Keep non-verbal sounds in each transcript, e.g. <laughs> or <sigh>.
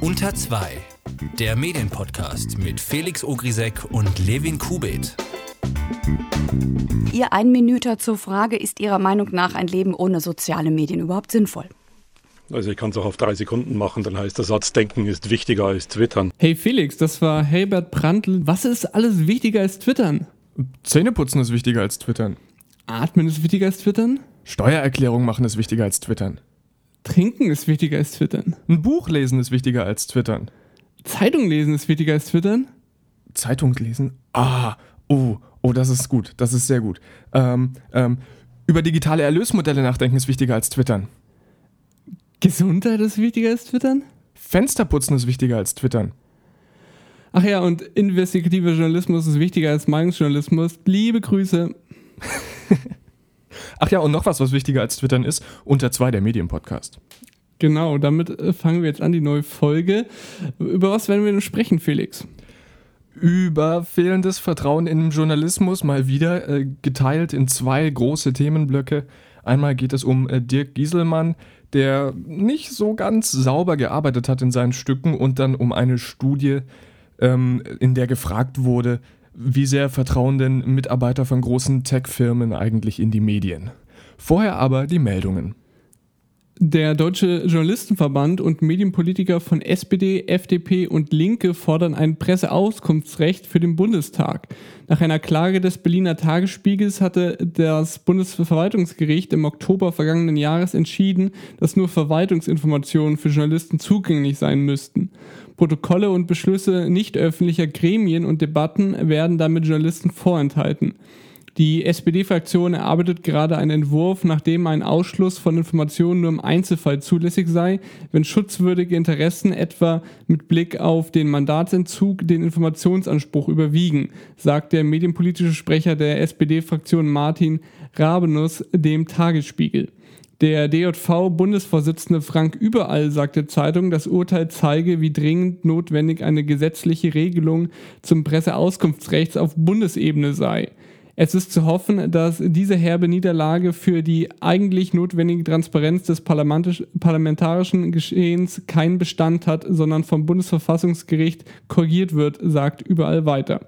Unter 2. Der Medienpodcast mit Felix Ogrisek und Levin Kubit. Ihr Einminüter zur Frage, ist Ihrer Meinung nach ein Leben ohne soziale Medien überhaupt sinnvoll? Also ich kann es auch auf drei Sekunden machen, dann heißt der Satz, Denken ist wichtiger als Twittern. Hey Felix, das war Herbert Brandl. Was ist alles wichtiger als Twittern? Zähneputzen ist wichtiger als Twittern. Atmen ist wichtiger als Twittern? Steuererklärung machen ist wichtiger als Twittern. Trinken ist wichtiger als Twittern. Ein Buch lesen ist wichtiger als Twittern. Zeitung lesen ist wichtiger als Twittern? Zeitung lesen? Ah, oh, oh, das ist gut, das ist sehr gut. Ähm, ähm, über digitale Erlösmodelle nachdenken ist wichtiger als Twittern. Gesundheit ist wichtiger als Twittern? Fensterputzen ist wichtiger als Twittern. Ach ja, und investigativer Journalismus ist wichtiger als Meinungsjournalismus. Liebe Grüße. <laughs> Ach ja, und noch was, was wichtiger als Twittern ist, unter zwei der Medienpodcast. Genau, damit äh, fangen wir jetzt an, die neue Folge. Über was werden wir denn sprechen, Felix? Über fehlendes Vertrauen in den Journalismus, mal wieder äh, geteilt in zwei große Themenblöcke. Einmal geht es um äh, Dirk Gieselmann, der nicht so ganz sauber gearbeitet hat in seinen Stücken, und dann um eine Studie, ähm, in der gefragt wurde, wie sehr vertrauen denn Mitarbeiter von großen Tech-Firmen eigentlich in die Medien? Vorher aber die Meldungen. Der Deutsche Journalistenverband und Medienpolitiker von SPD, FDP und Linke fordern ein Presseauskunftsrecht für den Bundestag. Nach einer Klage des Berliner Tagesspiegels hatte das Bundesverwaltungsgericht im Oktober vergangenen Jahres entschieden, dass nur Verwaltungsinformationen für Journalisten zugänglich sein müssten. Protokolle und Beschlüsse nicht öffentlicher Gremien und Debatten werden damit Journalisten vorenthalten. Die SPD-Fraktion erarbeitet gerade einen Entwurf, nachdem ein Ausschluss von Informationen nur im Einzelfall zulässig sei, wenn schutzwürdige Interessen etwa mit Blick auf den Mandatsentzug den Informationsanspruch überwiegen, sagt der medienpolitische Sprecher der SPD-Fraktion Martin Rabenus dem Tagesspiegel. Der DJV-Bundesvorsitzende Frank Überall sagt der Zeitung, das Urteil zeige, wie dringend notwendig eine gesetzliche Regelung zum Presseauskunftsrechts auf Bundesebene sei. Es ist zu hoffen, dass diese herbe Niederlage für die eigentlich notwendige Transparenz des parlamentarischen Geschehens keinen Bestand hat, sondern vom Bundesverfassungsgericht korrigiert wird, sagt überall weiter.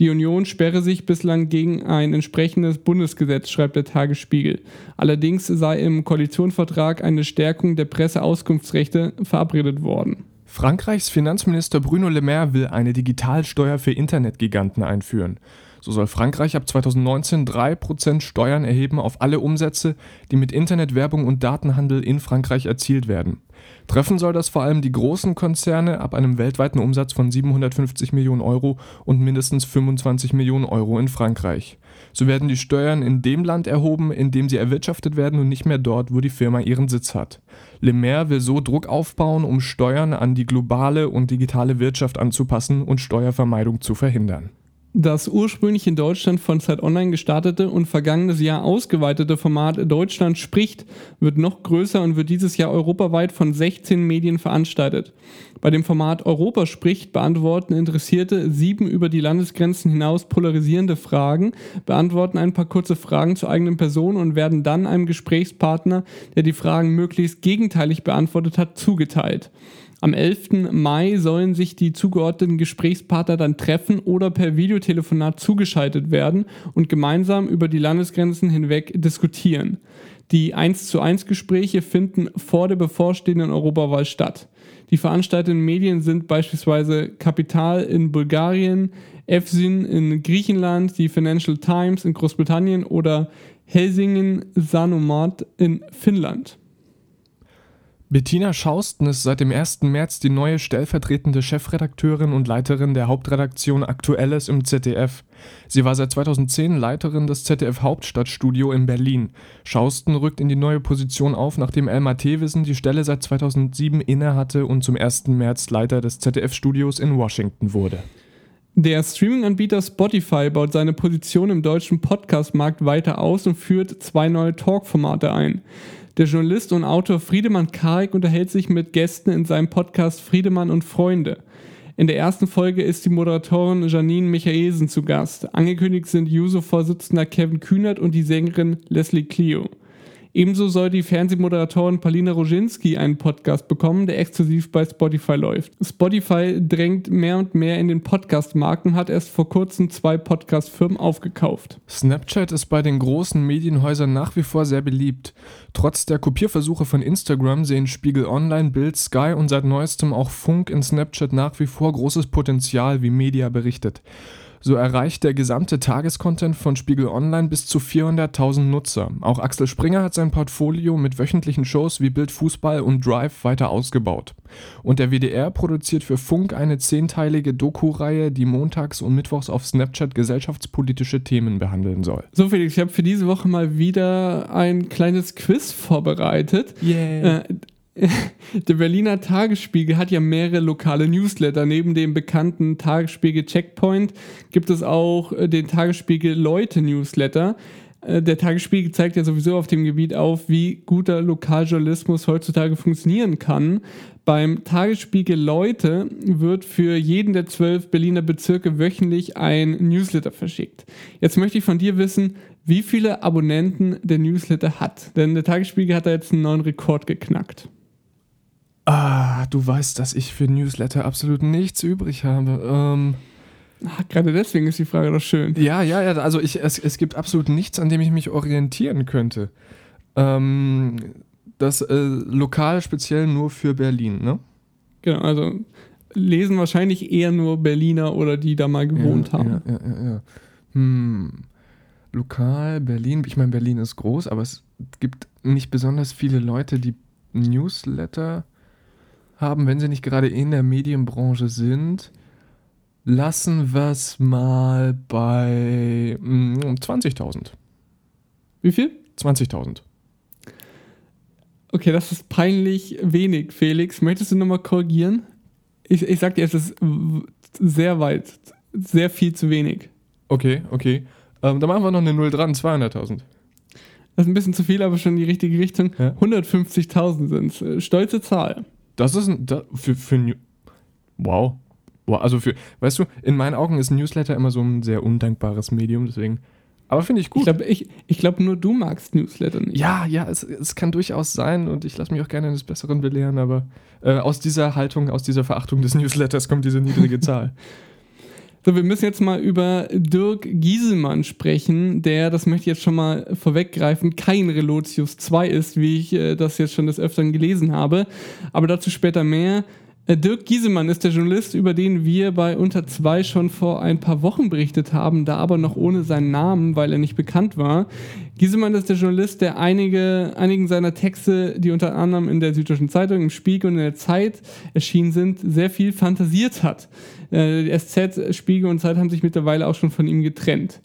Die Union sperre sich bislang gegen ein entsprechendes Bundesgesetz, schreibt der Tagesspiegel. Allerdings sei im Koalitionsvertrag eine Stärkung der Presseauskunftsrechte verabredet worden. Frankreichs Finanzminister Bruno Le Maire will eine Digitalsteuer für Internetgiganten einführen. So soll Frankreich ab 2019 3% Steuern erheben auf alle Umsätze, die mit Internetwerbung und Datenhandel in Frankreich erzielt werden. Treffen soll das vor allem die großen Konzerne ab einem weltweiten Umsatz von 750 Millionen Euro und mindestens 25 Millionen Euro in Frankreich. So werden die Steuern in dem Land erhoben, in dem sie erwirtschaftet werden und nicht mehr dort, wo die Firma ihren Sitz hat. Le Maire will so Druck aufbauen, um Steuern an die globale und digitale Wirtschaft anzupassen und Steuervermeidung zu verhindern. Das ursprünglich in Deutschland von Zeit Online gestartete und vergangenes Jahr ausgeweitete Format Deutschland spricht wird noch größer und wird dieses Jahr europaweit von 16 Medien veranstaltet. Bei dem Format Europa spricht beantworten Interessierte sieben über die Landesgrenzen hinaus polarisierende Fragen, beantworten ein paar kurze Fragen zur eigenen Person und werden dann einem Gesprächspartner, der die Fragen möglichst gegenteilig beantwortet hat, zugeteilt. Am 11. Mai sollen sich die zugeordneten Gesprächspartner dann treffen oder per Videotelefonat zugeschaltet werden und gemeinsam über die Landesgrenzen hinweg diskutieren. Die 1 zu 1 Gespräche finden vor der bevorstehenden Europawahl statt. Die veranstalteten Medien sind beispielsweise Kapital in Bulgarien, EFSIN in Griechenland, die Financial Times in Großbritannien oder Helsingen Sanomat in Finnland. Bettina Schausten ist seit dem 1. März die neue stellvertretende Chefredakteurin und Leiterin der Hauptredaktion Aktuelles im ZDF. Sie war seit 2010 Leiterin des ZDF Hauptstadtstudio in Berlin. Schausten rückt in die neue Position auf, nachdem Elmar Thewissen die Stelle seit 2007 innehatte und zum 1. März Leiter des ZDF-Studios in Washington wurde. Der Streaming-Anbieter Spotify baut seine Position im deutschen Podcast-Markt weiter aus und führt zwei neue Talk-Formate ein. Der Journalist und Autor Friedemann Karik unterhält sich mit Gästen in seinem Podcast Friedemann und Freunde. In der ersten Folge ist die Moderatorin Janine Michaelsen zu Gast. Angekündigt sind Juso-Vorsitzender Kevin Kühnert und die Sängerin Leslie Clio. Ebenso soll die Fernsehmoderatorin Palina Roginski einen Podcast bekommen, der exklusiv bei Spotify läuft. Spotify drängt mehr und mehr in den Podcast-Markt und hat erst vor kurzem zwei Podcast-Firmen aufgekauft. Snapchat ist bei den großen Medienhäusern nach wie vor sehr beliebt. Trotz der Kopierversuche von Instagram sehen Spiegel Online, Bild, Sky und seit neuestem auch Funk in Snapchat nach wie vor großes Potenzial, wie Media berichtet. So erreicht der gesamte Tagescontent von Spiegel Online bis zu 400.000 Nutzer. Auch Axel Springer hat sein Portfolio mit wöchentlichen Shows wie Bild Fußball und Drive weiter ausgebaut. Und der WDR produziert für Funk eine zehnteilige Doku-Reihe, die montags und mittwochs auf Snapchat gesellschaftspolitische Themen behandeln soll. So Felix, ich habe für diese Woche mal wieder ein kleines Quiz vorbereitet. Yeah. Äh, <laughs> der Berliner Tagesspiegel hat ja mehrere lokale Newsletter. Neben dem bekannten Tagesspiegel Checkpoint gibt es auch äh, den Tagesspiegel Leute Newsletter. Äh, der Tagesspiegel zeigt ja sowieso auf dem Gebiet auf, wie guter Lokaljournalismus heutzutage funktionieren kann. Beim Tagesspiegel Leute wird für jeden der zwölf Berliner Bezirke wöchentlich ein Newsletter verschickt. Jetzt möchte ich von dir wissen, wie viele Abonnenten der Newsletter hat. Denn der Tagesspiegel hat da jetzt einen neuen Rekord geknackt. Ah, du weißt, dass ich für Newsletter absolut nichts übrig habe. Ähm, Ach, gerade deswegen ist die Frage doch schön. ja, ja, ja, also ich, es, es gibt absolut nichts, an dem ich mich orientieren könnte. Ähm, das äh, lokal speziell nur für Berlin, ne? Genau, also lesen wahrscheinlich eher nur Berliner oder die da mal gewohnt ja, haben. Ja, ja, ja, ja. Hm. Lokal, Berlin. Ich meine, Berlin ist groß, aber es gibt nicht besonders viele Leute, die Newsletter haben, wenn sie nicht gerade in der Medienbranche sind. Lassen wir es mal bei mm, 20.000. Wie viel? 20.000. Okay, das ist peinlich wenig, Felix. Möchtest du nochmal korrigieren? Ich, ich sag dir, es ist sehr weit, sehr viel zu wenig. Okay, okay. Ähm, dann machen wir noch eine 0 dran, 200.000. Das ist ein bisschen zu viel, aber schon in die richtige Richtung. Ja. 150.000 sind es. Stolze Zahl. Das ist ein, da, für, für New Wow. wow. Also für, weißt du, in meinen Augen ist ein Newsletter immer so ein sehr undankbares Medium, deswegen. Aber finde ich gut. Ich glaube, ich, ich glaub, nur du magst Newsletter nicht. ja, ja, es, es kann durchaus sein und ich lasse mich auch gerne eines Besseren belehren, aber äh, aus dieser Haltung, aus dieser Verachtung des Newsletters kommt diese niedrige <laughs> Zahl. So, wir müssen jetzt mal über Dirk Gieselmann sprechen, der, das möchte ich jetzt schon mal vorweggreifen, kein Relotius 2 ist, wie ich äh, das jetzt schon des Öfteren gelesen habe. Aber dazu später mehr. Äh, Dirk Gieselmann ist der Journalist, über den wir bei Unter 2 schon vor ein paar Wochen berichtet haben, da aber noch ohne seinen Namen, weil er nicht bekannt war. Gieselmann ist der Journalist, der einige, einigen seiner Texte, die unter anderem in der Süddeutschen Zeitung, im Spiegel und in der Zeit erschienen sind, sehr viel fantasiert hat. Äh, Die SZ, Spiegel und Zeit haben sich mittlerweile auch schon von ihm getrennt.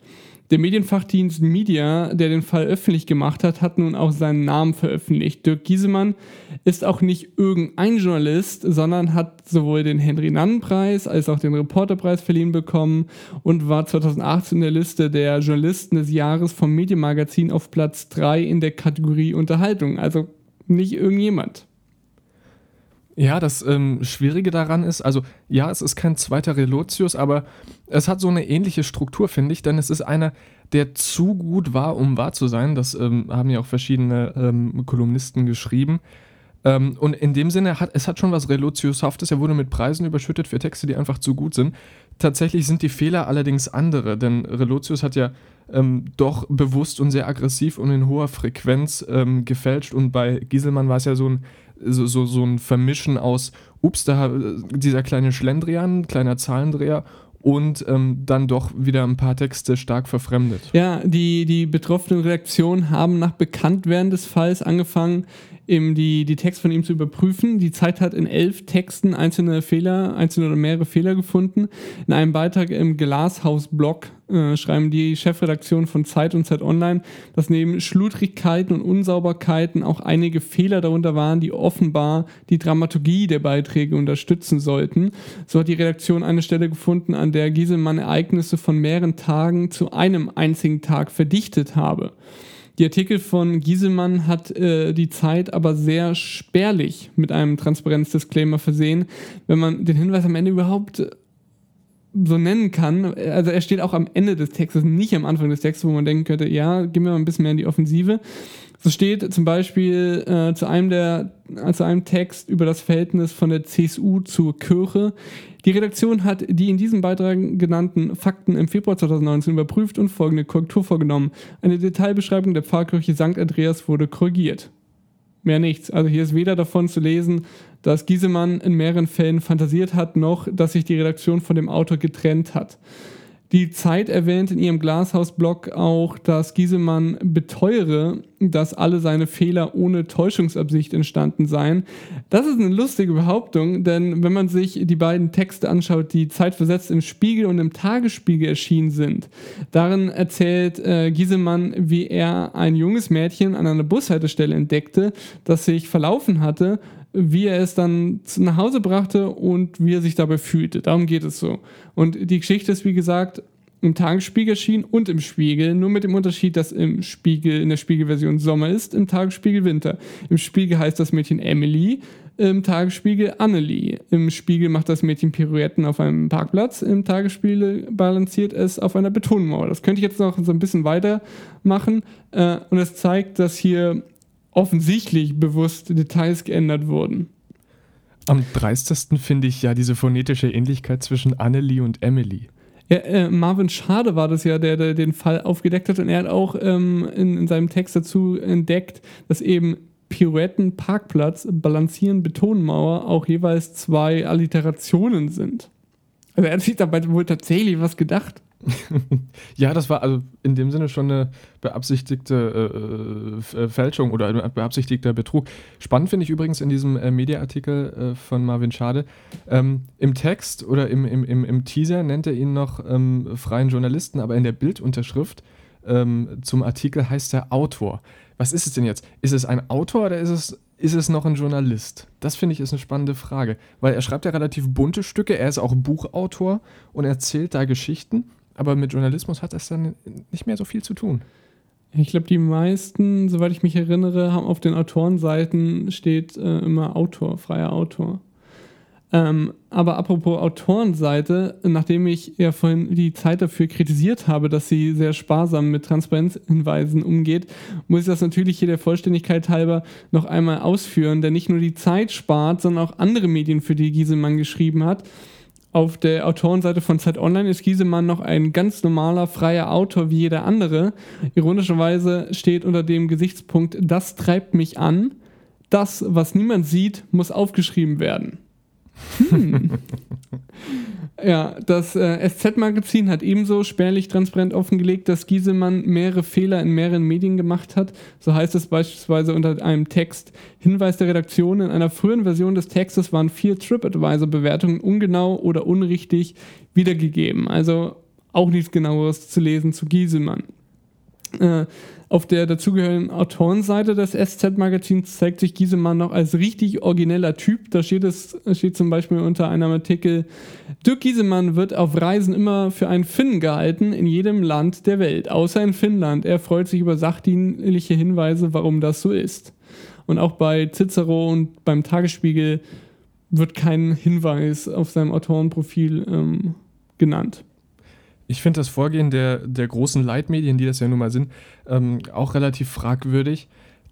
Der Medienfachdienst Media, der den Fall öffentlich gemacht hat, hat nun auch seinen Namen veröffentlicht. Dirk Giesemann ist auch nicht irgendein Journalist, sondern hat sowohl den Henry-Nannen-Preis als auch den Reporterpreis verliehen bekommen und war 2018 in der Liste der Journalisten des Jahres vom Medienmagazin auf Platz 3 in der Kategorie Unterhaltung. Also nicht irgendjemand. Ja, das ähm, Schwierige daran ist, also ja, es ist kein zweiter Relotius, aber es hat so eine ähnliche Struktur, finde ich, denn es ist einer, der zu gut war, um wahr zu sein. Das ähm, haben ja auch verschiedene ähm, Kolumnisten geschrieben. Ähm, und in dem Sinne hat es hat schon was Relotiushaftes. Er wurde mit Preisen überschüttet für Texte, die einfach zu gut sind. Tatsächlich sind die Fehler allerdings andere, denn Relotius hat ja ähm, doch bewusst und sehr aggressiv und in hoher Frequenz ähm, gefälscht. Und bei Gieselmann war es ja so ein, so, so, so ein Vermischen aus, ups, da dieser kleine Schlendrian, kleiner Zahlendreher und ähm, dann doch wieder ein paar Texte stark verfremdet. Ja, die, die betroffenen Redaktionen haben nach Bekanntwerden des Falls angefangen, eben die, die Texte von ihm zu überprüfen. Die Zeit hat in elf Texten einzelne Fehler, einzelne oder mehrere Fehler gefunden. In einem Beitrag im Glashaus-Blog äh, schreiben die Chefredaktion von Zeit und Zeit Online, dass neben Schludrigkeiten und Unsauberkeiten auch einige Fehler darunter waren, die offenbar die Dramaturgie der Beiträge unterstützen sollten. So hat die Redaktion eine Stelle gefunden, an der Gieselmann Ereignisse von mehreren Tagen zu einem einzigen Tag verdichtet habe. Die Artikel von Gieselmann hat äh, die Zeit aber sehr spärlich mit einem Transparenzdisclaimer versehen, wenn man den Hinweis am Ende überhaupt äh, so nennen kann. Also er steht auch am Ende des Textes, nicht am Anfang des Textes, wo man denken könnte, ja, gehen wir mal ein bisschen mehr in die Offensive. So steht zum Beispiel äh, zu, einem der, äh, zu einem Text über das Verhältnis von der CSU zur Kirche. Die Redaktion hat die in diesem Beitrag genannten Fakten im Februar 2019 überprüft und folgende Korrektur vorgenommen. Eine Detailbeschreibung der Pfarrkirche St. Andreas wurde korrigiert. Mehr nichts. Also hier ist weder davon zu lesen, dass Giesemann in mehreren Fällen fantasiert hat, noch dass sich die Redaktion von dem Autor getrennt hat. Die Zeit erwähnt in ihrem Glashaus-Blog auch, dass Giesemann beteuere, dass alle seine Fehler ohne Täuschungsabsicht entstanden seien. Das ist eine lustige Behauptung, denn wenn man sich die beiden Texte anschaut, die zeitversetzt im Spiegel und im Tagesspiegel erschienen sind, darin erzählt äh, Giesemann, wie er ein junges Mädchen an einer Bushaltestelle entdeckte, das sich verlaufen hatte wie er es dann nach Hause brachte und wie er sich dabei fühlte. Darum geht es so. Und die Geschichte ist, wie gesagt, im Tagesspiegel erschienen und im Spiegel, nur mit dem Unterschied, dass im Spiegel, in der Spiegelversion Sommer ist, im Tagesspiegel Winter. Im Spiegel heißt das Mädchen Emily, im Tagesspiegel Annelie. Im Spiegel macht das Mädchen Pirouetten auf einem Parkplatz, im Tagesspiegel balanciert es auf einer Betonmauer. Das könnte ich jetzt noch so ein bisschen weitermachen. Äh, und es zeigt, dass hier offensichtlich bewusst Details geändert wurden. Am dreistesten finde ich ja diese phonetische Ähnlichkeit zwischen Annelie und Emily. Ja, äh, Marvin Schade war das ja, der, der, den Fall aufgedeckt hat und er hat auch ähm, in, in, seinem Text dazu entdeckt, dass eben Pirouetten, Parkplatz, Balancieren, Betonmauer auch jeweils zwei Alliterationen sind. Also er hat sich dabei wohl tatsächlich was gedacht. <laughs> ja, das war also in dem Sinne schon eine beabsichtigte äh, äh Fälschung oder ein beabsichtigter Betrug. Spannend finde ich übrigens in diesem äh, Mediaartikel äh, von Marvin Schade. Ähm, Im Text oder im, im, im, im Teaser nennt er ihn noch ähm, freien Journalisten, aber in der Bildunterschrift ähm, zum Artikel heißt er Autor. Was ist es denn jetzt? Ist es ein Autor oder ist es ist es noch ein Journalist? Das finde ich ist eine spannende Frage, weil er schreibt ja relativ bunte Stücke, er ist auch Buchautor und erzählt da Geschichten aber mit Journalismus hat das dann nicht mehr so viel zu tun. Ich glaube, die meisten, soweit ich mich erinnere, haben auf den Autorenseiten steht äh, immer Autor, freier Autor. Ähm, aber apropos Autorenseite, nachdem ich ja vorhin die Zeit dafür kritisiert habe, dass sie sehr sparsam mit Transparenzhinweisen umgeht, muss ich das natürlich hier der Vollständigkeit halber noch einmal ausführen, der nicht nur die Zeit spart, sondern auch andere Medien, für die Giesemann geschrieben hat. Auf der Autorenseite von Zeit Online ist Giesemann noch ein ganz normaler, freier Autor wie jeder andere. Ironischerweise steht unter dem Gesichtspunkt, das treibt mich an. Das, was niemand sieht, muss aufgeschrieben werden. Hm. <laughs> ja, das äh, SZ-Magazin hat ebenso spärlich transparent offengelegt, dass Giesemann mehrere Fehler in mehreren Medien gemacht hat. So heißt es beispielsweise unter einem Text: Hinweis der Redaktion: In einer früheren Version des Textes waren vier TripAdvisor-Bewertungen ungenau oder unrichtig wiedergegeben. Also auch nichts Genaueres zu lesen zu Giesemann. Äh, auf der dazugehörigen Autorenseite des SZ-Magazins zeigt sich Giesemann noch als richtig origineller Typ. Da steht es steht zum Beispiel unter einem Artikel: Dirk Giesemann wird auf Reisen immer für einen Finn gehalten in jedem Land der Welt, außer in Finnland. Er freut sich über sachdienliche Hinweise, warum das so ist. Und auch bei Cicero und beim Tagesspiegel wird kein Hinweis auf seinem Autorenprofil ähm, genannt. Ich finde das Vorgehen der, der großen Leitmedien, die das ja nun mal sind, ähm, auch relativ fragwürdig.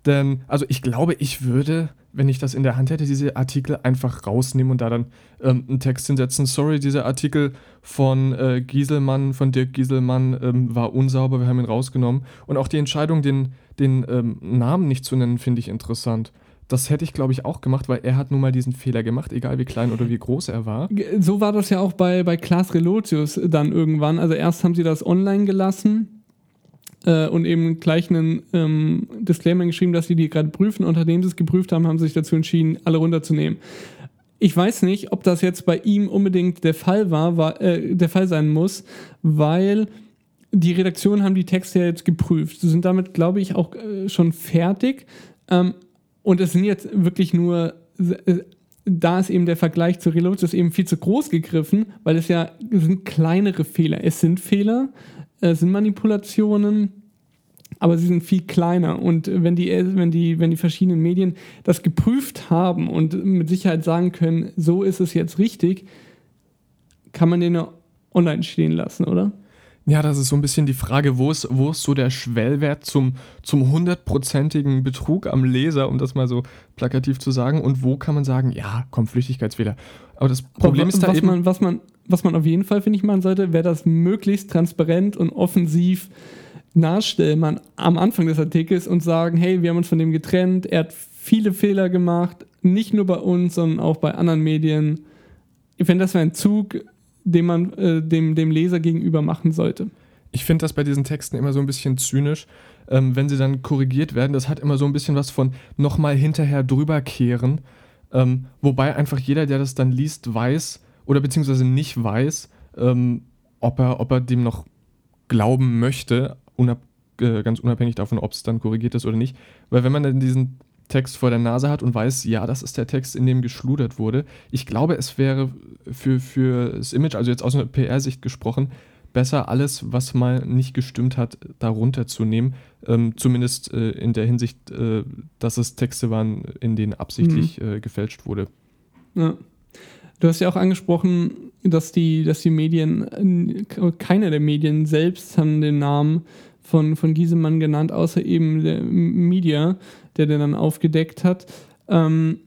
Denn, also ich glaube, ich würde, wenn ich das in der Hand hätte, diese Artikel einfach rausnehmen und da dann ähm, einen Text hinsetzen. Sorry, dieser Artikel von äh, Gieselmann, von Dirk Gieselmann ähm, war unsauber, wir haben ihn rausgenommen. Und auch die Entscheidung, den, den ähm, Namen nicht zu nennen, finde ich interessant. Das hätte ich, glaube ich, auch gemacht, weil er hat nun mal diesen Fehler gemacht, egal wie klein oder wie groß er war. So war das ja auch bei, bei Klaas Relotius dann irgendwann. Also erst haben sie das online gelassen äh, und eben gleich einen ähm, Disclaimer geschrieben, dass sie die gerade prüfen. Und nachdem sie es geprüft haben, haben sie sich dazu entschieden, alle runterzunehmen. Ich weiß nicht, ob das jetzt bei ihm unbedingt der Fall war, war äh, der Fall sein muss, weil die Redaktionen haben die Texte ja jetzt geprüft. Sie sind damit, glaube ich, auch äh, schon fertig. Ähm, und es sind jetzt wirklich nur, äh, da ist eben der Vergleich zu Reloads eben viel zu groß gegriffen, weil es ja es sind kleinere Fehler. Es sind Fehler, es sind Manipulationen, aber sie sind viel kleiner. Und wenn die, wenn die, wenn die verschiedenen Medien das geprüft haben und mit Sicherheit sagen können, so ist es jetzt richtig, kann man den ja online stehen lassen, oder? Ja, das ist so ein bisschen die Frage, wo ist, wo ist so der Schwellwert zum, zum hundertprozentigen Betrug am Leser, um das mal so plakativ zu sagen, und wo kann man sagen, ja, komm, Flüchtigkeitsfehler. Aber das Problem was, ist da was eben... Man, was, man, was man auf jeden Fall, finde ich, machen sollte, wäre das möglichst transparent und offensiv nachstellen man am Anfang des Artikels und sagen, hey, wir haben uns von dem getrennt, er hat viele Fehler gemacht, nicht nur bei uns, sondern auch bei anderen Medien. Ich finde, das wäre ein Zug, den man äh, dem, dem Leser gegenüber machen sollte. Ich finde das bei diesen Texten immer so ein bisschen zynisch, ähm, wenn sie dann korrigiert werden. Das hat immer so ein bisschen was von nochmal hinterher drüberkehren. Ähm, wobei einfach jeder, der das dann liest, weiß oder beziehungsweise nicht weiß, ähm, ob, er, ob er dem noch glauben möchte, unab äh, ganz unabhängig davon, ob es dann korrigiert ist oder nicht. Weil wenn man dann diesen Text vor der Nase hat und weiß, ja, das ist der Text, in dem geschludert wurde. Ich glaube, es wäre für, für das Image, also jetzt aus einer PR-Sicht gesprochen, besser alles, was mal nicht gestimmt hat, darunter zu nehmen. Ähm, zumindest äh, in der Hinsicht, äh, dass es Texte waren, in denen absichtlich mhm. äh, gefälscht wurde. Ja. Du hast ja auch angesprochen, dass die, dass die Medien, keiner der Medien selbst haben den Namen von, von Giesemann genannt, außer eben der Media, der den dann aufgedeckt hat. Ähm,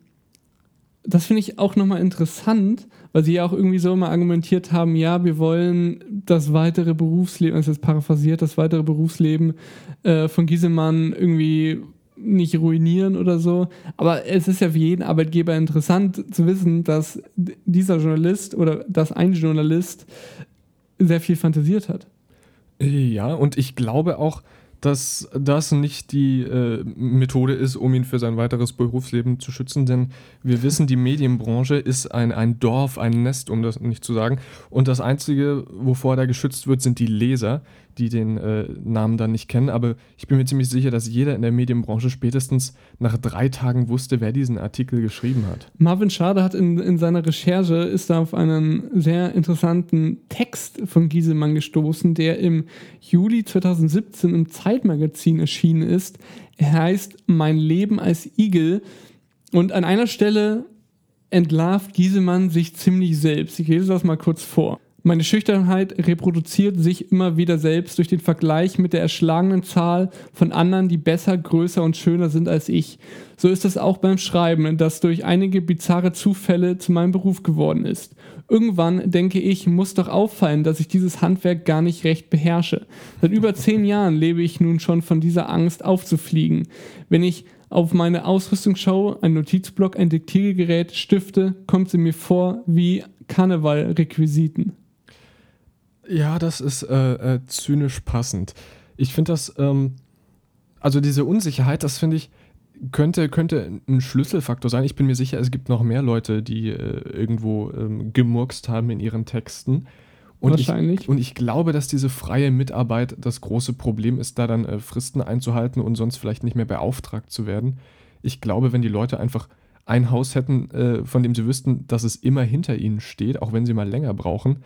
das finde ich auch nochmal interessant, weil sie ja auch irgendwie so immer argumentiert haben, ja, wir wollen das weitere Berufsleben, also jetzt paraphrasiert, das weitere Berufsleben äh, von Giesemann irgendwie nicht ruinieren oder so. Aber es ist ja für jeden Arbeitgeber interessant zu wissen, dass dieser Journalist oder dass ein Journalist sehr viel fantasiert hat. Ja, und ich glaube auch, dass das nicht die äh, Methode ist, um ihn für sein weiteres Berufsleben zu schützen, denn wir wissen, die Medienbranche ist ein, ein Dorf, ein Nest, um das nicht zu sagen. Und das Einzige, wovor da geschützt wird, sind die Leser die den äh, Namen dann nicht kennen, aber ich bin mir ziemlich sicher, dass jeder in der Medienbranche spätestens nach drei Tagen wusste, wer diesen Artikel geschrieben hat. Marvin Schade hat in, in seiner Recherche ist da auf einen sehr interessanten Text von Giesemann gestoßen, der im Juli 2017 im Zeitmagazin erschienen ist. Er heißt Mein Leben als Igel und an einer Stelle entlarvt Giesemann sich ziemlich selbst. Ich lese das mal kurz vor. Meine Schüchternheit reproduziert sich immer wieder selbst durch den Vergleich mit der erschlagenen Zahl von anderen, die besser, größer und schöner sind als ich. So ist es auch beim Schreiben, das durch einige bizarre Zufälle zu meinem Beruf geworden ist. Irgendwann, denke ich, muss doch auffallen, dass ich dieses Handwerk gar nicht recht beherrsche. Seit über zehn Jahren lebe ich nun schon von dieser Angst aufzufliegen. Wenn ich auf meine Ausrüstung schaue, ein Notizblock, ein Diktiergerät, Stifte, kommt sie mir vor wie Karnevalrequisiten. Ja, das ist äh, äh, zynisch passend. Ich finde das, ähm, also diese Unsicherheit, das finde ich, könnte, könnte ein Schlüsselfaktor sein. Ich bin mir sicher, es gibt noch mehr Leute, die äh, irgendwo ähm, gemurkst haben in ihren Texten. Und Wahrscheinlich. Ich, und ich glaube, dass diese freie Mitarbeit das große Problem ist, da dann äh, Fristen einzuhalten und sonst vielleicht nicht mehr beauftragt zu werden. Ich glaube, wenn die Leute einfach ein Haus hätten, äh, von dem sie wüssten, dass es immer hinter ihnen steht, auch wenn sie mal länger brauchen,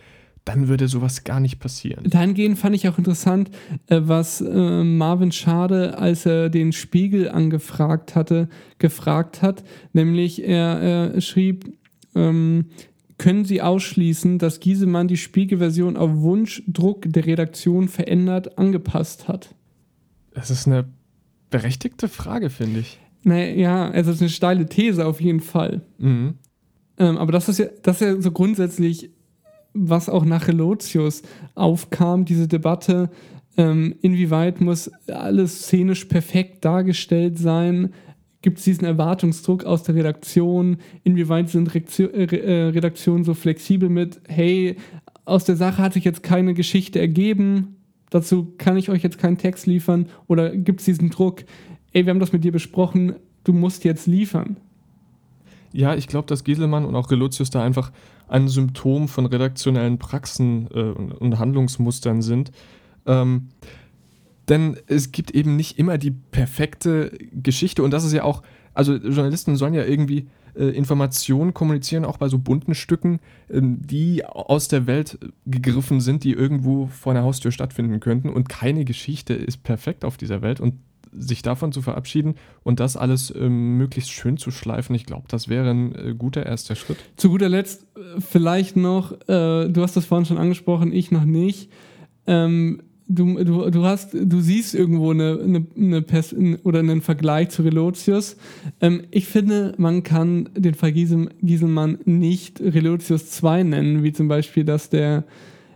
dann würde sowas gar nicht passieren. Dahingehend fand ich auch interessant, äh, was äh, Marvin Schade, als er den Spiegel angefragt hatte, gefragt hat. Nämlich, er, er schrieb, ähm, können Sie ausschließen, dass Giesemann die Spiegelversion auf Wunschdruck der Redaktion verändert, angepasst hat? Das ist eine berechtigte Frage, finde ich. Naja, es ist eine steile These auf jeden Fall. Mhm. Ähm, aber das ist, ja, das ist ja so grundsätzlich was auch nach Relotius aufkam, diese Debatte, ähm, inwieweit muss alles szenisch perfekt dargestellt sein? Gibt es diesen Erwartungsdruck aus der Redaktion? Inwieweit sind äh, äh, Redaktionen so flexibel mit, hey, aus der Sache hat sich jetzt keine Geschichte ergeben, dazu kann ich euch jetzt keinen Text liefern? Oder gibt es diesen Druck, ey, wir haben das mit dir besprochen, du musst jetzt liefern? Ja, ich glaube, dass Gieselmann und auch Relotius da einfach ein Symptom von redaktionellen Praxen äh, und Handlungsmustern sind. Ähm, denn es gibt eben nicht immer die perfekte Geschichte. Und das ist ja auch, also Journalisten sollen ja irgendwie äh, Informationen kommunizieren, auch bei so bunten Stücken, äh, die aus der Welt gegriffen sind, die irgendwo vor einer Haustür stattfinden könnten. Und keine Geschichte ist perfekt auf dieser Welt. Und sich davon zu verabschieden und das alles ähm, möglichst schön zu schleifen, ich glaube, das wäre ein äh, guter erster Schritt. Zu guter Letzt äh, vielleicht noch, äh, du hast das vorhin schon angesprochen, ich noch nicht. ähm, du, du, du hast, du siehst irgendwo eine, eine, eine Pers oder einen Vergleich zu Relotius. Ähm, ich finde, man kann den Fall Giesel, Gieselmann nicht Relotius 2 nennen, wie zum Beispiel, dass der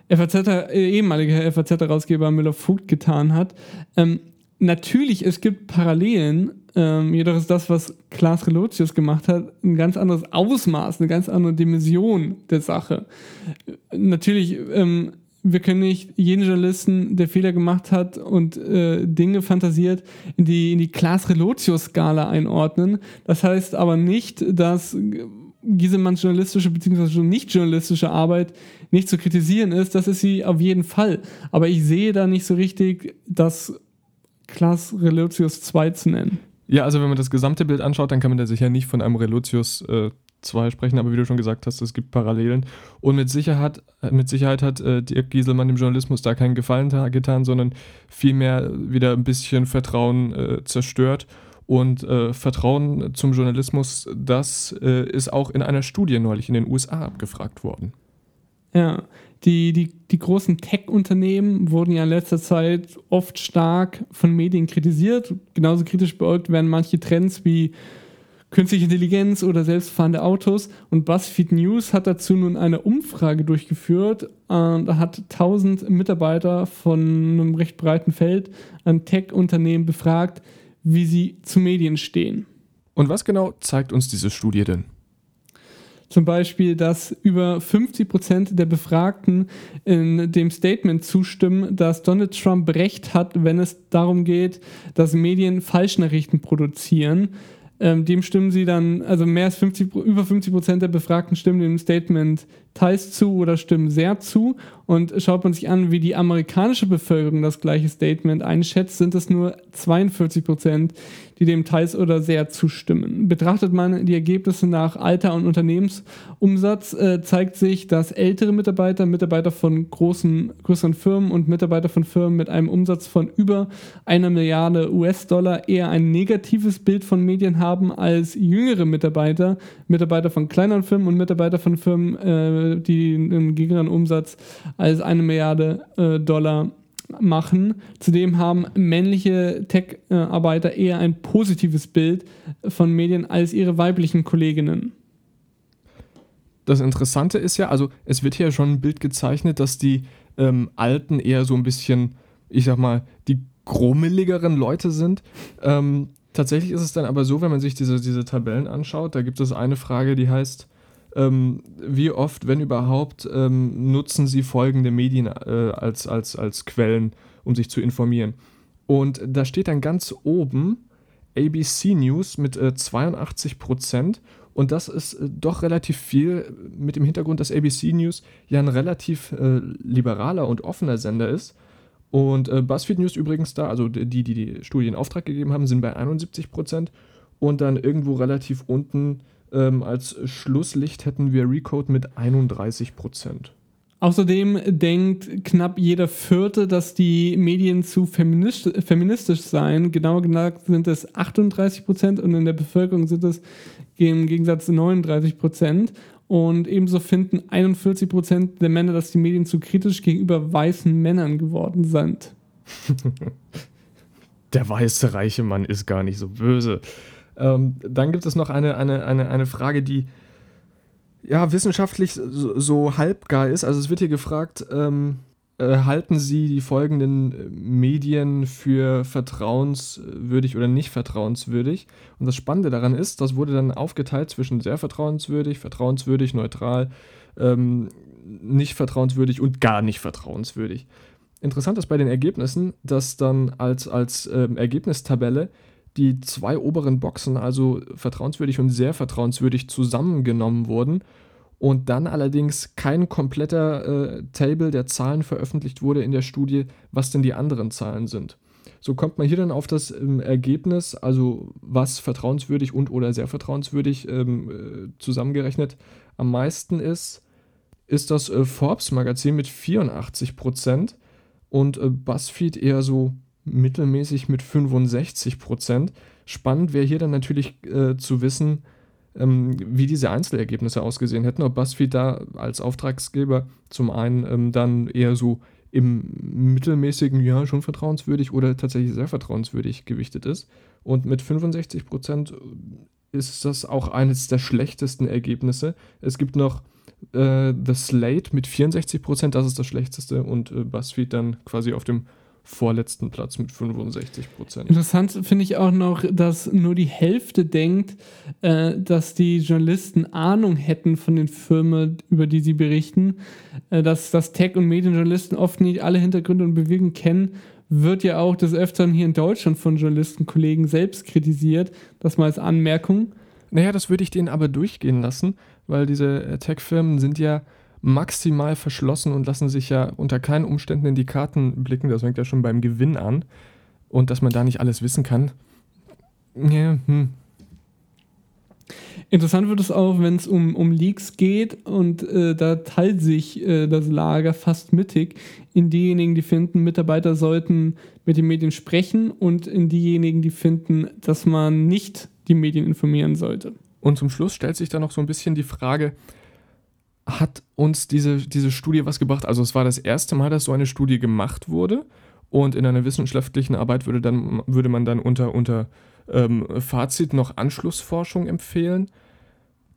FAZ, äh, ehemalige FAZ-Herausgeber Müller-Vogt getan hat. Ähm, natürlich, es gibt Parallelen, ähm, jedoch ist das, was Klaas Relotius gemacht hat, ein ganz anderes Ausmaß, eine ganz andere Dimension der Sache. Natürlich, ähm, wir können nicht jeden Journalisten, der Fehler gemacht hat und äh, Dinge fantasiert, in die, in die Klaas Relotius-Skala einordnen. Das heißt aber nicht, dass Giesemanns journalistische bzw. nicht journalistische Arbeit nicht zu kritisieren ist. Das ist sie auf jeden Fall. Aber ich sehe da nicht so richtig, das Klaas Relotius 2 zu nennen. Ja, also wenn man das gesamte Bild anschaut, dann kann man da sicher nicht von einem Relotius äh, 2 sprechen, aber wie du schon gesagt hast, es gibt Parallelen. Und mit Sicherheit, mit Sicherheit hat äh, Dirk Gieselmann dem Journalismus da keinen Gefallen getan, sondern vielmehr wieder ein bisschen Vertrauen äh, zerstört. Und äh, Vertrauen zum Journalismus, das äh, ist auch in einer Studie neulich in den USA abgefragt worden. Ja, die, die, die großen Tech-Unternehmen wurden ja in letzter Zeit oft stark von Medien kritisiert. Genauso kritisch beäugt werden manche Trends wie künstliche Intelligenz oder selbstfahrende Autos. Und BuzzFeed News hat dazu nun eine Umfrage durchgeführt und hat 1000 Mitarbeiter von einem recht breiten Feld an Tech-Unternehmen befragt, wie sie zu Medien stehen. Und was genau zeigt uns diese Studie denn? Zum Beispiel, dass über 50 Prozent der Befragten in dem Statement zustimmen, dass Donald Trump Recht hat, wenn es darum geht, dass Medien Falschnachrichten produzieren. Ähm, dem stimmen sie dann, also mehr als 50, über 50 Prozent der Befragten stimmen dem Statement teils zu oder stimmen sehr zu. Und schaut man sich an, wie die amerikanische Bevölkerung das gleiche Statement einschätzt, sind es nur 42 Prozent, die dem teils oder sehr zustimmen. Betrachtet man die Ergebnisse nach Alter und Unternehmensumsatz, äh, zeigt sich, dass ältere Mitarbeiter, Mitarbeiter von großen, größeren Firmen und Mitarbeiter von Firmen mit einem Umsatz von über einer Milliarde US-Dollar eher ein negatives Bild von Medien haben als jüngere Mitarbeiter, Mitarbeiter von kleineren Firmen und Mitarbeiter von Firmen, äh, die einen geringeren Umsatz als eine Milliarde äh, Dollar machen. Zudem haben männliche Tech-Arbeiter eher ein positives Bild von Medien als ihre weiblichen Kolleginnen. Das Interessante ist ja, also es wird hier schon ein Bild gezeichnet, dass die ähm, Alten eher so ein bisschen, ich sag mal, die grummeligeren Leute sind. Ähm, tatsächlich ist es dann aber so, wenn man sich diese, diese Tabellen anschaut, da gibt es eine Frage, die heißt, ähm, wie oft, wenn überhaupt, ähm, nutzen sie folgende Medien äh, als, als, als Quellen, um sich zu informieren. Und da steht dann ganz oben ABC News mit äh, 82 Prozent. Und das ist äh, doch relativ viel mit dem Hintergrund, dass ABC News ja ein relativ äh, liberaler und offener Sender ist. Und äh, BuzzFeed News übrigens da, also die, die die Studie in Auftrag gegeben haben, sind bei 71 Prozent. Und dann irgendwo relativ unten ähm, als Schlusslicht hätten wir Recode mit 31 Prozent. Außerdem denkt knapp jeder Vierte, dass die Medien zu feministisch seien. Genauer gesagt sind es 38 Prozent und in der Bevölkerung sind es im Gegensatz 39 Prozent. Und ebenso finden 41 Prozent der Männer, dass die Medien zu kritisch gegenüber weißen Männern geworden sind. <laughs> der weiße reiche Mann ist gar nicht so böse. Ähm, dann gibt es noch eine, eine, eine, eine Frage, die ja wissenschaftlich so, so halbgar ist. Also es wird hier gefragt, ähm, äh, halten Sie die folgenden äh, Medien für vertrauenswürdig oder nicht vertrauenswürdig? Und das Spannende daran ist, das wurde dann aufgeteilt zwischen sehr vertrauenswürdig, vertrauenswürdig, neutral, ähm, nicht vertrauenswürdig und gar nicht vertrauenswürdig. Interessant ist bei den Ergebnissen, dass dann als, als ähm, Ergebnistabelle die zwei oberen Boxen, also vertrauenswürdig und sehr vertrauenswürdig, zusammengenommen wurden und dann allerdings kein kompletter äh, Table der Zahlen veröffentlicht wurde in der Studie, was denn die anderen Zahlen sind. So kommt man hier dann auf das ähm, Ergebnis, also was vertrauenswürdig und oder sehr vertrauenswürdig ähm, äh, zusammengerechnet am meisten ist, ist das äh, Forbes-Magazin mit 84 Prozent und äh, BuzzFeed eher so mittelmäßig mit 65 Prozent. Spannend wäre hier dann natürlich äh, zu wissen, ähm, wie diese Einzelergebnisse ausgesehen hätten, ob BuzzFeed da als Auftragsgeber zum einen ähm, dann eher so im mittelmäßigen, ja, schon vertrauenswürdig oder tatsächlich sehr vertrauenswürdig gewichtet ist. Und mit 65 Prozent ist das auch eines der schlechtesten Ergebnisse. Es gibt noch äh, The Slate mit 64 Prozent, das ist das schlechteste, und äh, BuzzFeed dann quasi auf dem vorletzten Platz mit 65 Prozent. Interessant finde ich auch noch, dass nur die Hälfte denkt, äh, dass die Journalisten Ahnung hätten von den Firmen, über die sie berichten. Äh, dass, dass Tech- und Medienjournalisten oft nicht alle Hintergründe und Bewegungen kennen, wird ja auch des Öfteren hier in Deutschland von Journalistenkollegen selbst kritisiert. Das mal als Anmerkung. Naja, das würde ich denen aber durchgehen lassen, weil diese äh, Tech-Firmen sind ja maximal verschlossen und lassen sich ja unter keinen Umständen in die Karten blicken. Das fängt ja schon beim Gewinn an. Und dass man da nicht alles wissen kann. Ja, hm. Interessant wird es auch, wenn es um, um Leaks geht und äh, da teilt sich äh, das Lager fast mittig in diejenigen, die finden, Mitarbeiter sollten mit den Medien sprechen und in diejenigen, die finden, dass man nicht die Medien informieren sollte. Und zum Schluss stellt sich da noch so ein bisschen die Frage, hat uns diese, diese Studie was gebracht? Also es war das erste Mal, dass so eine Studie gemacht wurde und in einer wissenschaftlichen Arbeit würde, dann, würde man dann unter, unter ähm, Fazit noch Anschlussforschung empfehlen.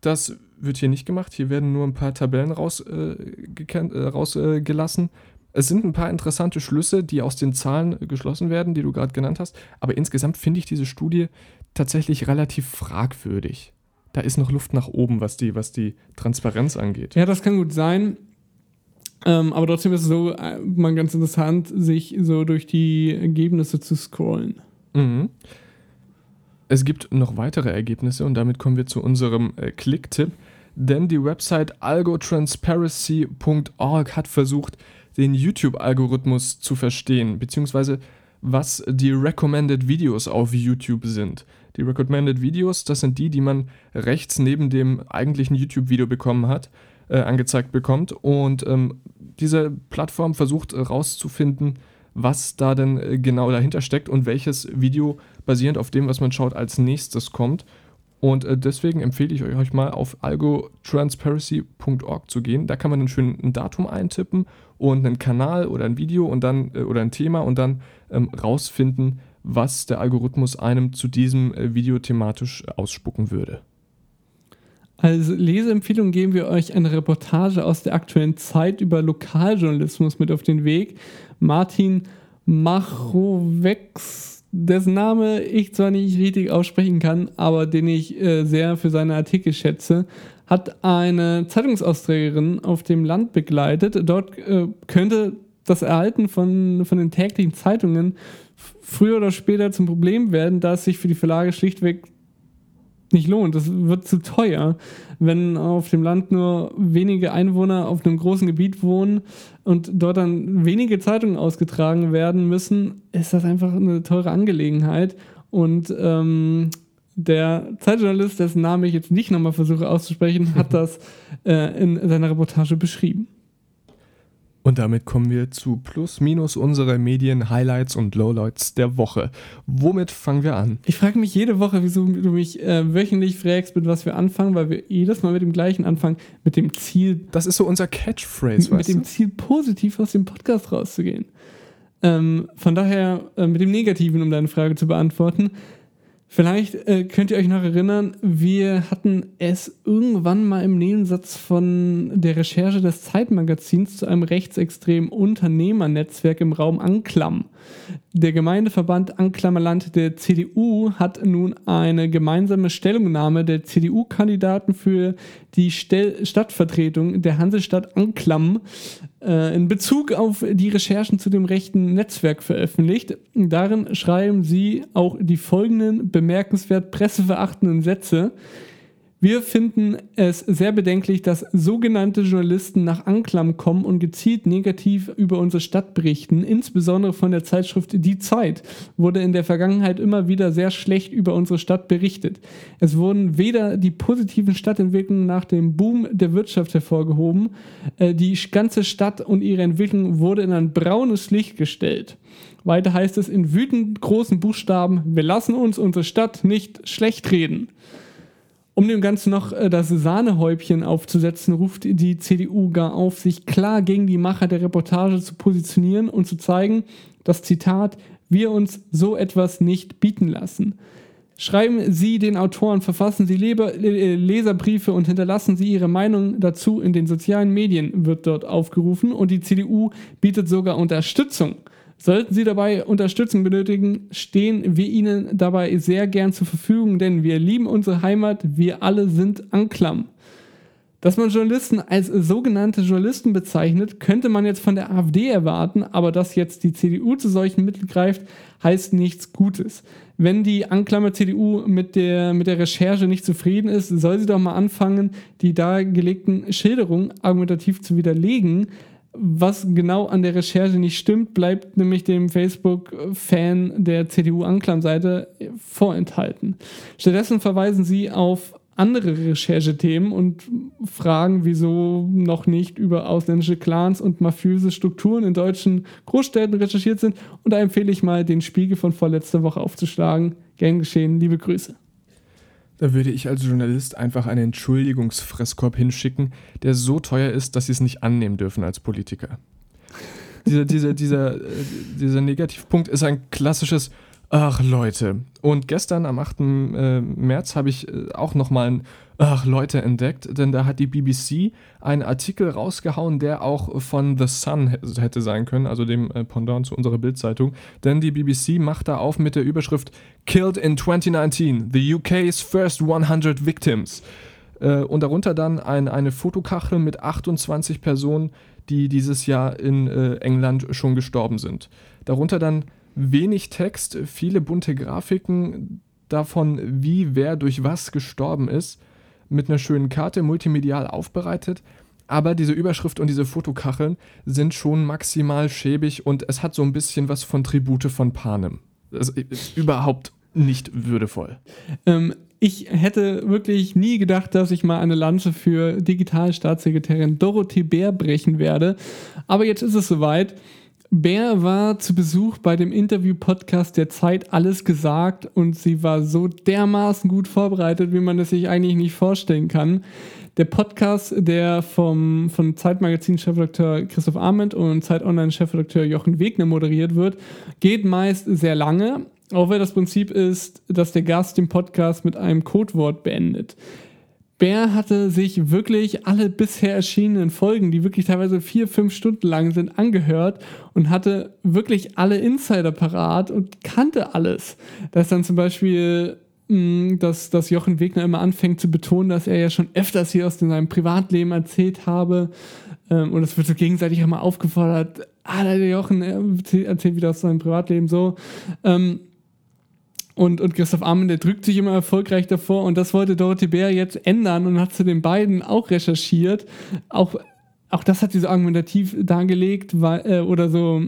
Das wird hier nicht gemacht. Hier werden nur ein paar Tabellen rausgelassen. Äh, raus, äh, es sind ein paar interessante Schlüsse, die aus den Zahlen geschlossen werden, die du gerade genannt hast. Aber insgesamt finde ich diese Studie tatsächlich relativ fragwürdig da ist noch Luft nach oben, was die, was die Transparenz angeht. Ja, das kann gut sein. Ähm, aber trotzdem ist es so äh, mal ganz interessant, sich so durch die Ergebnisse zu scrollen. Mhm. Es gibt noch weitere Ergebnisse und damit kommen wir zu unserem äh, Klicktipp. Denn die Website algotransparency.org hat versucht, den YouTube-Algorithmus zu verstehen, beziehungsweise was die Recommended Videos auf YouTube sind. Die Recommended Videos, das sind die, die man rechts neben dem eigentlichen YouTube-Video bekommen hat, äh, angezeigt bekommt. Und ähm, diese Plattform versucht herauszufinden, was da denn äh, genau dahinter steckt und welches Video basierend auf dem, was man schaut, als nächstes kommt. Und äh, deswegen empfehle ich euch mal auf algotransparency.org zu gehen. Da kann man ein schönes Datum eintippen und einen Kanal oder ein Video und dann äh, oder ein Thema und dann ähm, rausfinden, was der Algorithmus einem zu diesem äh, Video thematisch ausspucken würde. Als Leseempfehlung geben wir euch eine Reportage aus der aktuellen Zeit über Lokaljournalismus mit auf den Weg. Martin Machowex, dessen Name ich zwar nicht richtig aussprechen kann, aber den ich äh, sehr für seine Artikel schätze, hat eine Zeitungsausträgerin auf dem Land begleitet. Dort äh, könnte das Erhalten von, von den täglichen Zeitungen früher oder später zum Problem werden, da es sich für die Verlage schlichtweg nicht lohnt. Das wird zu teuer, wenn auf dem Land nur wenige Einwohner auf einem großen Gebiet wohnen und dort dann wenige Zeitungen ausgetragen werden müssen, ist das einfach eine teure Angelegenheit. Und ähm, der Zeitjournalist, dessen Name ich jetzt nicht nochmal versuche auszusprechen, hat <laughs> das äh, in seiner Reportage beschrieben. Und damit kommen wir zu plus minus unsere Medien-Highlights und Lowlights der Woche. Womit fangen wir an? Ich frage mich jede Woche, wieso du mich äh, wöchentlich fragst, mit was wir anfangen, weil wir jedes Mal mit dem gleichen anfangen, mit dem Ziel. Das ist so unser Catchphrase, Mit dem Ziel, positiv aus dem Podcast rauszugehen. Ähm, von daher äh, mit dem Negativen, um deine Frage zu beantworten. Vielleicht äh, könnt ihr euch noch erinnern, wir hatten es irgendwann mal im Nebensatz von der Recherche des Zeitmagazins zu einem rechtsextremen Unternehmernetzwerk im Raum Anklam. Der Gemeindeverband Anklammerland der CDU hat nun eine gemeinsame Stellungnahme der CDU-Kandidaten für die Stell Stadtvertretung der Hansestadt Anklam äh, in Bezug auf die Recherchen zu dem rechten Netzwerk veröffentlicht. Darin schreiben sie auch die folgenden bemerkenswert presseverachtenden Sätze. Wir finden es sehr bedenklich, dass sogenannte Journalisten nach Anklam kommen und gezielt negativ über unsere Stadt berichten. Insbesondere von der Zeitschrift Die Zeit wurde in der Vergangenheit immer wieder sehr schlecht über unsere Stadt berichtet. Es wurden weder die positiven Stadtentwicklungen nach dem Boom der Wirtschaft hervorgehoben, äh, die ganze Stadt und ihre Entwicklung wurde in ein braunes Licht gestellt. Weiter heißt es in wütend großen Buchstaben, wir lassen uns unsere Stadt nicht schlecht reden. Um dem Ganzen noch äh, das Sahnehäubchen aufzusetzen, ruft die CDU gar auf, sich klar gegen die Macher der Reportage zu positionieren und zu zeigen, dass Zitat, wir uns so etwas nicht bieten lassen. Schreiben Sie den Autoren, verfassen Sie Leber, äh, Leserbriefe und hinterlassen Sie Ihre Meinung dazu in den sozialen Medien, wird dort aufgerufen. Und die CDU bietet sogar Unterstützung. Sollten Sie dabei Unterstützung benötigen, stehen wir Ihnen dabei sehr gern zur Verfügung, denn wir lieben unsere Heimat, wir alle sind Anklam. Dass man Journalisten als sogenannte Journalisten bezeichnet, könnte man jetzt von der AfD erwarten, aber dass jetzt die CDU zu solchen Mitteln greift, heißt nichts Gutes. Wenn die Anklammer CDU mit der, mit der Recherche nicht zufrieden ist, soll sie doch mal anfangen, die dargelegten Schilderungen argumentativ zu widerlegen. Was genau an der Recherche nicht stimmt, bleibt nämlich dem Facebook-Fan der CDU-Anklam-Seite vorenthalten. Stattdessen verweisen sie auf andere Recherchethemen und fragen, wieso noch nicht über ausländische Clans und mafiöse Strukturen in deutschen Großstädten recherchiert sind. Und da empfehle ich mal, den Spiegel von vorletzter Woche aufzuschlagen. Gern geschehen, liebe Grüße. Da würde ich als Journalist einfach einen Entschuldigungsfresskorb hinschicken, der so teuer ist, dass sie es nicht annehmen dürfen als Politiker. dieser, dieser, dieser, äh, dieser Negativpunkt ist ein klassisches Ach Leute. Und gestern am 8. Äh, März habe ich äh, auch nochmal ein Ach Leute entdeckt, denn da hat die BBC einen Artikel rausgehauen, der auch von The Sun hätte sein können, also dem äh, Pendant zu unserer Bildzeitung. Denn die BBC macht da auf mit der Überschrift Killed in 2019, the UK's first 100 victims. Und darunter dann ein, eine Fotokachel mit 28 Personen, die dieses Jahr in England schon gestorben sind. Darunter dann wenig Text, viele bunte Grafiken davon, wie wer durch was gestorben ist, mit einer schönen Karte, multimedial aufbereitet. Aber diese Überschrift und diese Fotokacheln sind schon maximal schäbig und es hat so ein bisschen was von Tribute von Panem. Das ist überhaupt nicht würdevoll. Ähm, ich hätte wirklich nie gedacht, dass ich mal eine Lanze für Digitalstaatssekretärin Dorothee Bär brechen werde. Aber jetzt ist es soweit. Bär war zu Besuch bei dem Interview-Podcast der Zeit alles gesagt und sie war so dermaßen gut vorbereitet, wie man es sich eigentlich nicht vorstellen kann. Der Podcast, der vom, von Zeitmagazin-Chefredakteur Christoph Arment und Zeit Online-Chefredakteur Jochen Wegner moderiert wird, geht meist sehr lange, auch weil das Prinzip ist, dass der Gast den Podcast mit einem Codewort beendet. Bär hatte sich wirklich alle bisher erschienenen Folgen, die wirklich teilweise vier, fünf Stunden lang sind, angehört und hatte wirklich alle Insider parat und kannte alles. Da ist dann zum Beispiel, mm, dass, dass Jochen Wegner immer anfängt zu betonen, dass er ja schon öfters hier aus seinem Privatleben erzählt habe. Ähm, und es wird so gegenseitig immer aufgefordert, ah, der Jochen erzählt wieder aus seinem Privatleben so. Ähm, und, und Christoph Ammen, der drückt sich immer erfolgreich davor und das wollte Dorothee Bär jetzt ändern und hat zu den beiden auch recherchiert. Auch, auch das hat sie so argumentativ dargelegt weil, äh, oder so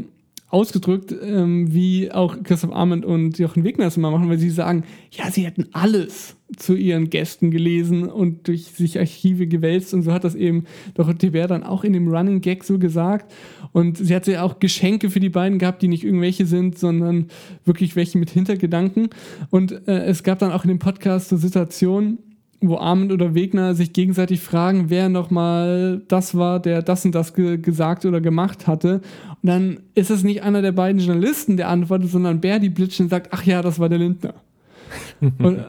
ausgedrückt, ähm, wie auch Christoph Arment und Jochen Wegner es immer machen, weil sie sagen, ja, sie hätten alles zu ihren Gästen gelesen und durch sich Archive gewälzt. Und so hat das eben Dorothee Bär dann auch in dem Running Gag so gesagt. Und sie hat ja auch Geschenke für die beiden gehabt, die nicht irgendwelche sind, sondern wirklich welche mit Hintergedanken. Und äh, es gab dann auch in dem Podcast so Situationen, wo Arment oder Wegner sich gegenseitig fragen, wer nochmal das war, der das und das ge gesagt oder gemacht hatte. Und dann ist es nicht einer der beiden Journalisten, der antwortet, sondern Bär, die Blitschen sagt, ach ja, das war der Lindner. <laughs> und,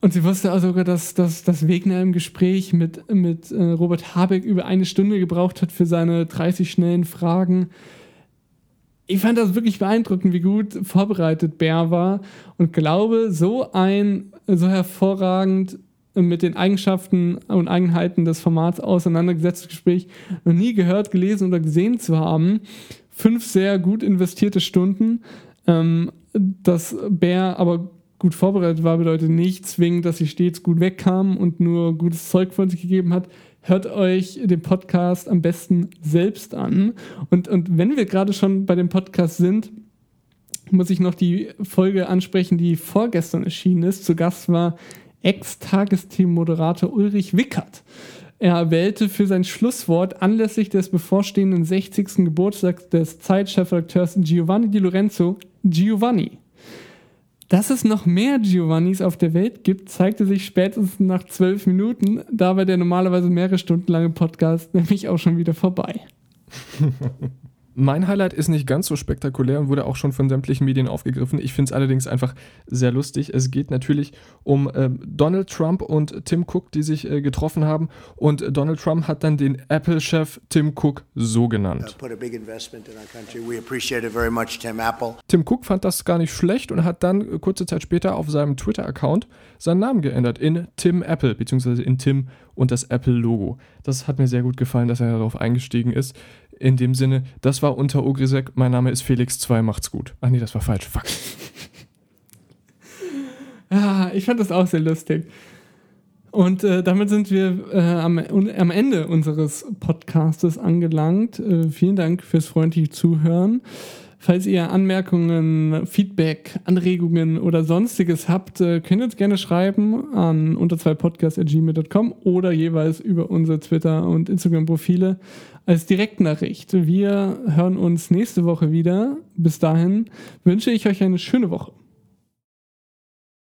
und sie wusste auch sogar, dass, dass, dass Wegner im Gespräch mit, mit äh, Robert Habeck über eine Stunde gebraucht hat für seine 30 schnellen Fragen. Ich fand das wirklich beeindruckend, wie gut vorbereitet Bär war und glaube, so ein so hervorragend mit den Eigenschaften und Eigenheiten des Formats auseinandergesetztes Gespräch noch nie gehört, gelesen oder gesehen zu haben. Fünf sehr gut investierte Stunden. Ähm, dass Bär aber gut vorbereitet war, bedeutet nicht zwingend, dass sie stets gut wegkam und nur gutes Zeug von sich gegeben hat. Hört euch den Podcast am besten selbst an. Und, und wenn wir gerade schon bei dem Podcast sind, muss ich noch die Folge ansprechen, die vorgestern erschienen ist. Zu Gast war Ex-Tagesthemen-Moderator Ulrich Wickert. Er wählte für sein Schlusswort anlässlich des bevorstehenden 60. Geburtstags des Zeitchefredakteurs Giovanni Di Lorenzo Giovanni. Dass es noch mehr Giovannis auf der Welt gibt, zeigte sich spätestens nach zwölf Minuten. Da war der normalerweise mehrere Stunden lange Podcast nämlich auch schon wieder vorbei. <laughs> Mein Highlight ist nicht ganz so spektakulär und wurde auch schon von sämtlichen Medien aufgegriffen. Ich finde es allerdings einfach sehr lustig. Es geht natürlich um äh, Donald Trump und Tim Cook, die sich äh, getroffen haben. Und Donald Trump hat dann den Apple-Chef Tim Cook so genannt. Tim Cook fand das gar nicht schlecht und hat dann äh, kurze Zeit später auf seinem Twitter-Account seinen Namen geändert in Tim Apple, beziehungsweise in Tim und das Apple-Logo. Das hat mir sehr gut gefallen, dass er darauf eingestiegen ist. In dem Sinne, das war unter Ogrisek. Mein Name ist Felix 2. Macht's gut. Ach nee, das war falsch. Fuck. <laughs> ja, ich fand das auch sehr lustig. Und äh, damit sind wir äh, am, am, Ende unseres Podcastes angelangt. Äh, vielen Dank fürs freundliche Zuhören. Falls ihr Anmerkungen, Feedback, Anregungen oder sonstiges habt, äh, könnt ihr uns gerne schreiben an unter zwei podcast.gmail.com oder jeweils über unsere Twitter- und Instagram-Profile als Direktnachricht. Wir hören uns nächste Woche wieder. Bis dahin wünsche ich euch eine schöne Woche.